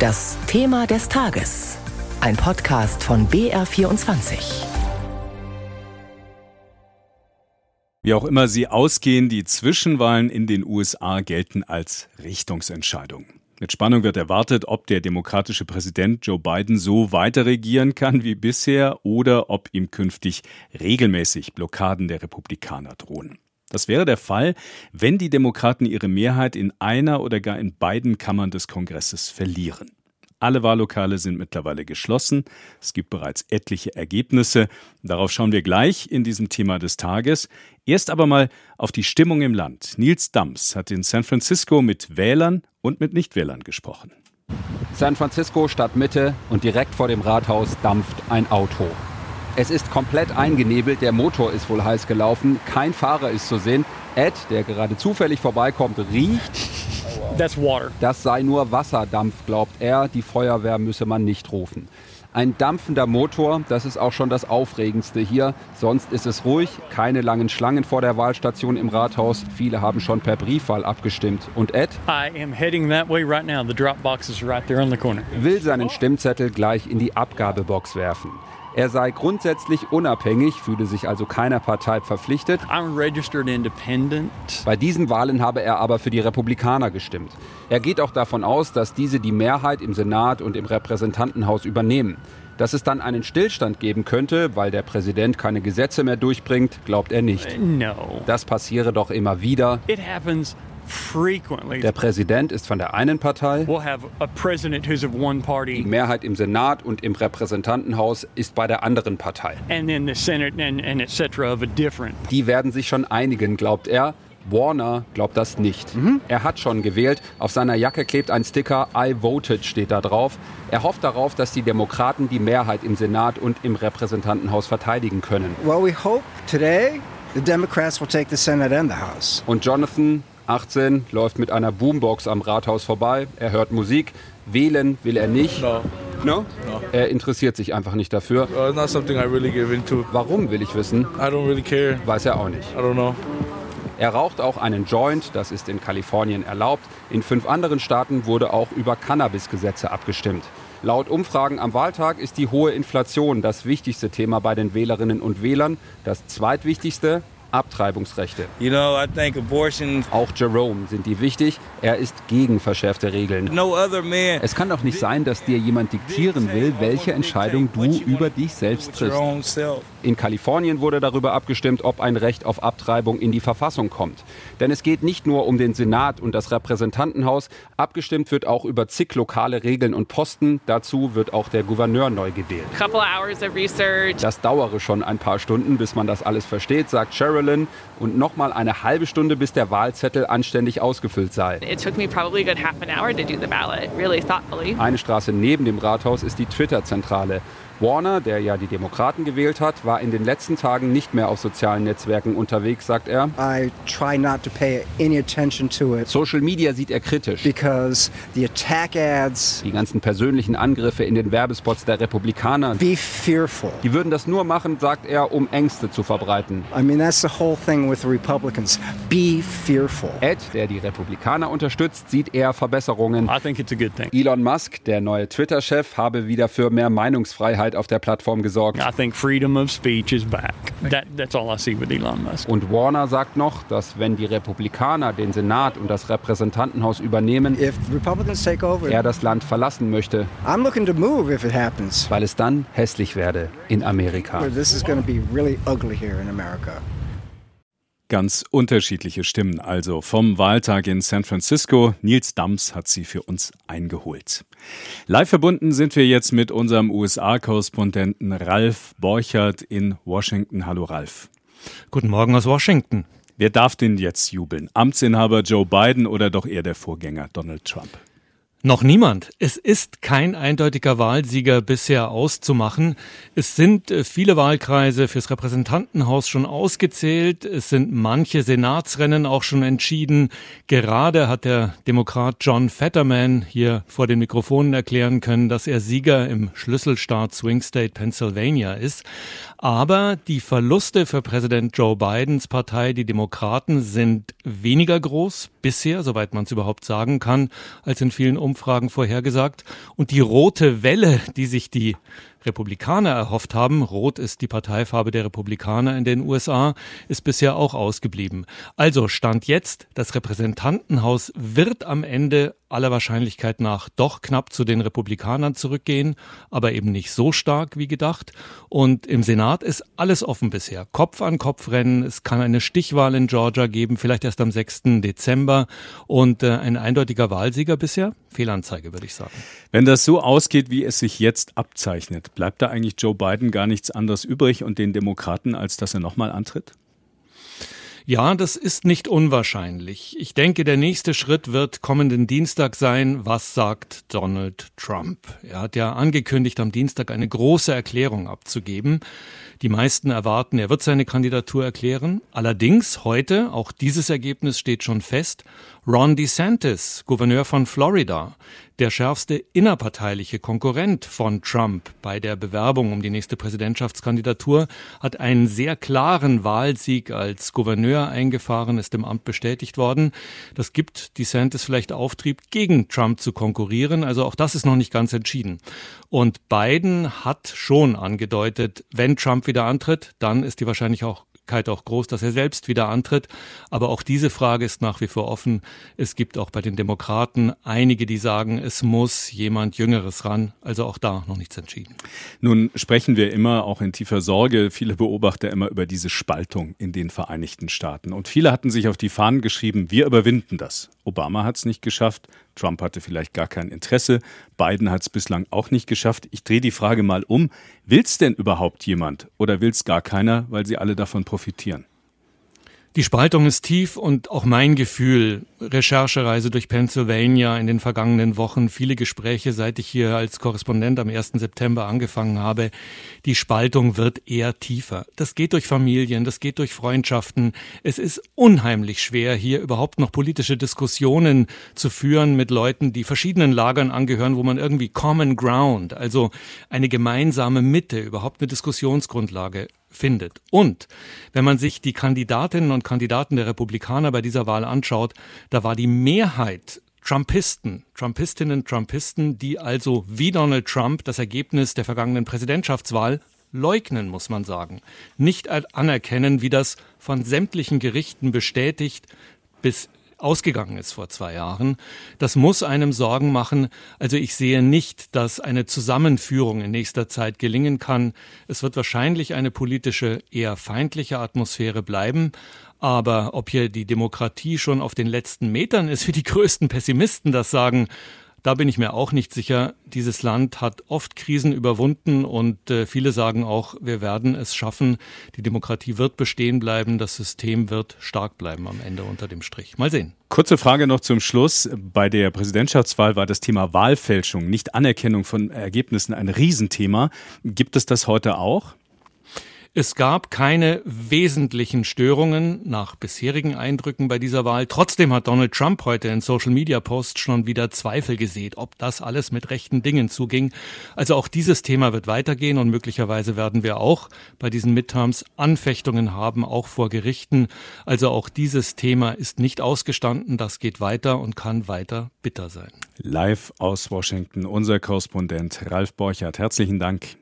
Das Thema des Tages. Ein Podcast von BR24. Wie auch immer sie ausgehen, die Zwischenwahlen in den USA gelten als Richtungsentscheidung. Mit Spannung wird erwartet, ob der demokratische Präsident Joe Biden so weiter regieren kann wie bisher oder ob ihm künftig regelmäßig Blockaden der Republikaner drohen. Das wäre der Fall, wenn die Demokraten ihre Mehrheit in einer oder gar in beiden Kammern des Kongresses verlieren. Alle Wahllokale sind mittlerweile geschlossen. Es gibt bereits etliche Ergebnisse. Darauf schauen wir gleich in diesem Thema des Tages. Erst aber mal auf die Stimmung im Land. Nils Dams hat in San Francisco mit Wählern und mit Nichtwählern gesprochen. San Francisco Stadtmitte und direkt vor dem Rathaus dampft ein Auto. Es ist komplett eingenebelt, der Motor ist wohl heiß gelaufen, kein Fahrer ist zu sehen. Ed, der gerade zufällig vorbeikommt, riecht. Das sei nur Wasserdampf, glaubt er. Die Feuerwehr müsse man nicht rufen. Ein dampfender Motor, das ist auch schon das Aufregendste hier. Sonst ist es ruhig, keine langen Schlangen vor der Wahlstation im Rathaus. Viele haben schon per Briefwahl abgestimmt. Und Ed will seinen Stimmzettel gleich in die Abgabebox werfen. Er sei grundsätzlich unabhängig, fühle sich also keiner Partei verpflichtet. Bei diesen Wahlen habe er aber für die Republikaner gestimmt. Er geht auch davon aus, dass diese die Mehrheit im Senat und im Repräsentantenhaus übernehmen. Dass es dann einen Stillstand geben könnte, weil der Präsident keine Gesetze mehr durchbringt, glaubt er nicht. Das passiere doch immer wieder. Der Präsident ist von der einen Partei. Die Mehrheit im Senat und im Repräsentantenhaus ist bei der anderen Partei. Die werden sich schon einigen, glaubt er. Warner glaubt das nicht. Mhm. Er hat schon gewählt. Auf seiner Jacke klebt ein Sticker I voted steht da drauf. Er hofft darauf, dass die Demokraten die Mehrheit im Senat und im Repräsentantenhaus verteidigen können. Well, we hope today the Democrats will take the Senate and the House. Und Jonathan 18, läuft mit einer Boombox am Rathaus vorbei. Er hört Musik. Wählen will er nicht. No. No? no. Er interessiert sich einfach nicht dafür. Uh, not something I really give into. Warum will ich wissen? I don't really care. Weiß er auch nicht. I don't know. Er raucht auch einen Joint, das ist in Kalifornien erlaubt. In fünf anderen Staaten wurde auch über Cannabis-Gesetze abgestimmt. Laut Umfragen am Wahltag ist die hohe Inflation das wichtigste Thema bei den Wählerinnen und Wählern. Das zweitwichtigste Abtreibungsrechte. You know, I think abortion Auch Jerome sind die wichtig. Er ist gegen verschärfte Regeln. No other man es kann doch nicht sein, dass dir jemand diktieren will, welche Entscheidung du über dich selbst triffst. In Kalifornien wurde darüber abgestimmt, ob ein Recht auf Abtreibung in die Verfassung kommt. Denn es geht nicht nur um den Senat und das Repräsentantenhaus. Abgestimmt wird auch über zig lokale Regeln und Posten. Dazu wird auch der Gouverneur neu gewählt. Das dauere schon ein paar Stunden, bis man das alles versteht, sagt Sharon Maryland und nochmal eine halbe Stunde, bis der Wahlzettel anständig ausgefüllt sei. Eine Straße neben dem Rathaus ist die Twitter-Zentrale. Warner, der ja die Demokraten gewählt hat, war in den letzten Tagen nicht mehr auf sozialen Netzwerken unterwegs, sagt er. I try not to pay any attention to it. Social Media sieht er kritisch. Because the attack ads, die ganzen persönlichen Angriffe in den Werbespots der Republikaner, be fearful. Die würden das nur machen, sagt er, um Ängste zu verbreiten. I mean that's the whole thing with the Republicans. Be fearful. Ed, der die Republikaner unterstützt, sieht eher Verbesserungen. I think it's a good thing. Elon Musk, der neue Twitter-Chef, habe wieder für mehr Meinungsfreiheit Freiheit auf der Plattform gesorgt. I think freedom of speech is back. That, that's all I see with Elon Musk. Und Warner sagt noch, dass wenn die Republikaner den Senat und das Repräsentantenhaus übernehmen, over, er das Land verlassen möchte. I'm looking to move if it happens. Weil es dann hässlich werde in Amerika. This is going to be really ugly here in America. Ganz unterschiedliche Stimmen also vom Wahltag in San Francisco. Nils Dams hat sie für uns eingeholt. Live verbunden sind wir jetzt mit unserem USA-Korrespondenten Ralf Borchert in Washington. Hallo Ralf. Guten Morgen aus Washington. Wer darf denn jetzt jubeln? Amtsinhaber Joe Biden oder doch eher der Vorgänger Donald Trump? Noch niemand. Es ist kein eindeutiger Wahlsieger bisher auszumachen. Es sind äh, viele Wahlkreise fürs Repräsentantenhaus schon ausgezählt. Es sind manche Senatsrennen auch schon entschieden. Gerade hat der Demokrat John Fetterman hier vor den Mikrofonen erklären können, dass er Sieger im Schlüsselstaat Swing State Pennsylvania ist. Aber die Verluste für Präsident Joe Bidens Partei, die Demokraten, sind weniger groß. Bisher, soweit man es überhaupt sagen kann, als in vielen Umfragen vorhergesagt. Und die rote Welle, die sich die Republikaner erhofft haben, rot ist die Parteifarbe der Republikaner in den USA, ist bisher auch ausgeblieben. Also stand jetzt, das Repräsentantenhaus wird am Ende aller Wahrscheinlichkeit nach doch knapp zu den Republikanern zurückgehen, aber eben nicht so stark wie gedacht. Und im Senat ist alles offen bisher. Kopf an Kopf rennen. Es kann eine Stichwahl in Georgia geben, vielleicht erst am 6. Dezember. Und äh, ein eindeutiger Wahlsieger bisher? Fehlanzeige, würde ich sagen. Wenn das so ausgeht, wie es sich jetzt abzeichnet, bleibt da eigentlich Joe Biden gar nichts anderes übrig und den Demokraten, als dass er nochmal antritt? Ja, das ist nicht unwahrscheinlich. Ich denke, der nächste Schritt wird kommenden Dienstag sein. Was sagt Donald Trump? Er hat ja angekündigt, am Dienstag eine große Erklärung abzugeben. Die meisten erwarten, er wird seine Kandidatur erklären. Allerdings heute, auch dieses Ergebnis steht schon fest, Ron DeSantis, Gouverneur von Florida, der schärfste innerparteiliche Konkurrent von Trump bei der Bewerbung um die nächste Präsidentschaftskandidatur, hat einen sehr klaren Wahlsieg als Gouverneur eingefahren, ist im Amt bestätigt worden. Das gibt DeSantis vielleicht Auftrieb, gegen Trump zu konkurrieren. Also auch das ist noch nicht ganz entschieden. Und Biden hat schon angedeutet, wenn Trump wieder antritt, dann ist die wahrscheinlich auch Wahrscheinlichkeit auch groß, dass er selbst wieder antritt. Aber auch diese Frage ist nach wie vor offen. Es gibt auch bei den Demokraten einige, die sagen, es muss jemand Jüngeres ran. Also auch da noch nichts entschieden. Nun sprechen wir immer auch in tiefer Sorge, viele Beobachter immer über diese Spaltung in den Vereinigten Staaten. Und viele hatten sich auf die Fahnen geschrieben, wir überwinden das. Obama hat es nicht geschafft, Trump hatte vielleicht gar kein Interesse, Biden hat es bislang auch nicht geschafft. Ich drehe die Frage mal um, will es denn überhaupt jemand oder will es gar keiner, weil sie alle davon profitieren? Die Spaltung ist tief und auch mein Gefühl, Recherchereise durch Pennsylvania in den vergangenen Wochen, viele Gespräche, seit ich hier als Korrespondent am 1. September angefangen habe, die Spaltung wird eher tiefer. Das geht durch Familien, das geht durch Freundschaften. Es ist unheimlich schwer, hier überhaupt noch politische Diskussionen zu führen mit Leuten, die verschiedenen Lagern angehören, wo man irgendwie Common Ground, also eine gemeinsame Mitte, überhaupt eine Diskussionsgrundlage findet. Und wenn man sich die Kandidatinnen und Kandidaten der Republikaner bei dieser Wahl anschaut, da war die Mehrheit Trumpisten, Trumpistinnen, Trumpisten, die also wie Donald Trump das Ergebnis der vergangenen Präsidentschaftswahl leugnen, muss man sagen. Nicht anerkennen, wie das von sämtlichen Gerichten bestätigt bis ausgegangen ist vor zwei Jahren. Das muss einem Sorgen machen. Also ich sehe nicht, dass eine Zusammenführung in nächster Zeit gelingen kann. Es wird wahrscheinlich eine politische, eher feindliche Atmosphäre bleiben. Aber ob hier die Demokratie schon auf den letzten Metern ist, wie die größten Pessimisten das sagen, da bin ich mir auch nicht sicher. Dieses Land hat oft Krisen überwunden und äh, viele sagen auch, wir werden es schaffen. Die Demokratie wird bestehen bleiben, das System wird stark bleiben am Ende unter dem Strich. Mal sehen. Kurze Frage noch zum Schluss. Bei der Präsidentschaftswahl war das Thema Wahlfälschung, nicht Anerkennung von Ergebnissen ein Riesenthema. Gibt es das heute auch? Es gab keine wesentlichen Störungen nach bisherigen Eindrücken bei dieser Wahl. Trotzdem hat Donald Trump heute in Social Media Posts schon wieder Zweifel gesät, ob das alles mit rechten Dingen zuging. Also auch dieses Thema wird weitergehen und möglicherweise werden wir auch bei diesen Midterms Anfechtungen haben, auch vor Gerichten. Also auch dieses Thema ist nicht ausgestanden. Das geht weiter und kann weiter bitter sein. Live aus Washington, unser Korrespondent Ralf Borchardt. Herzlichen Dank.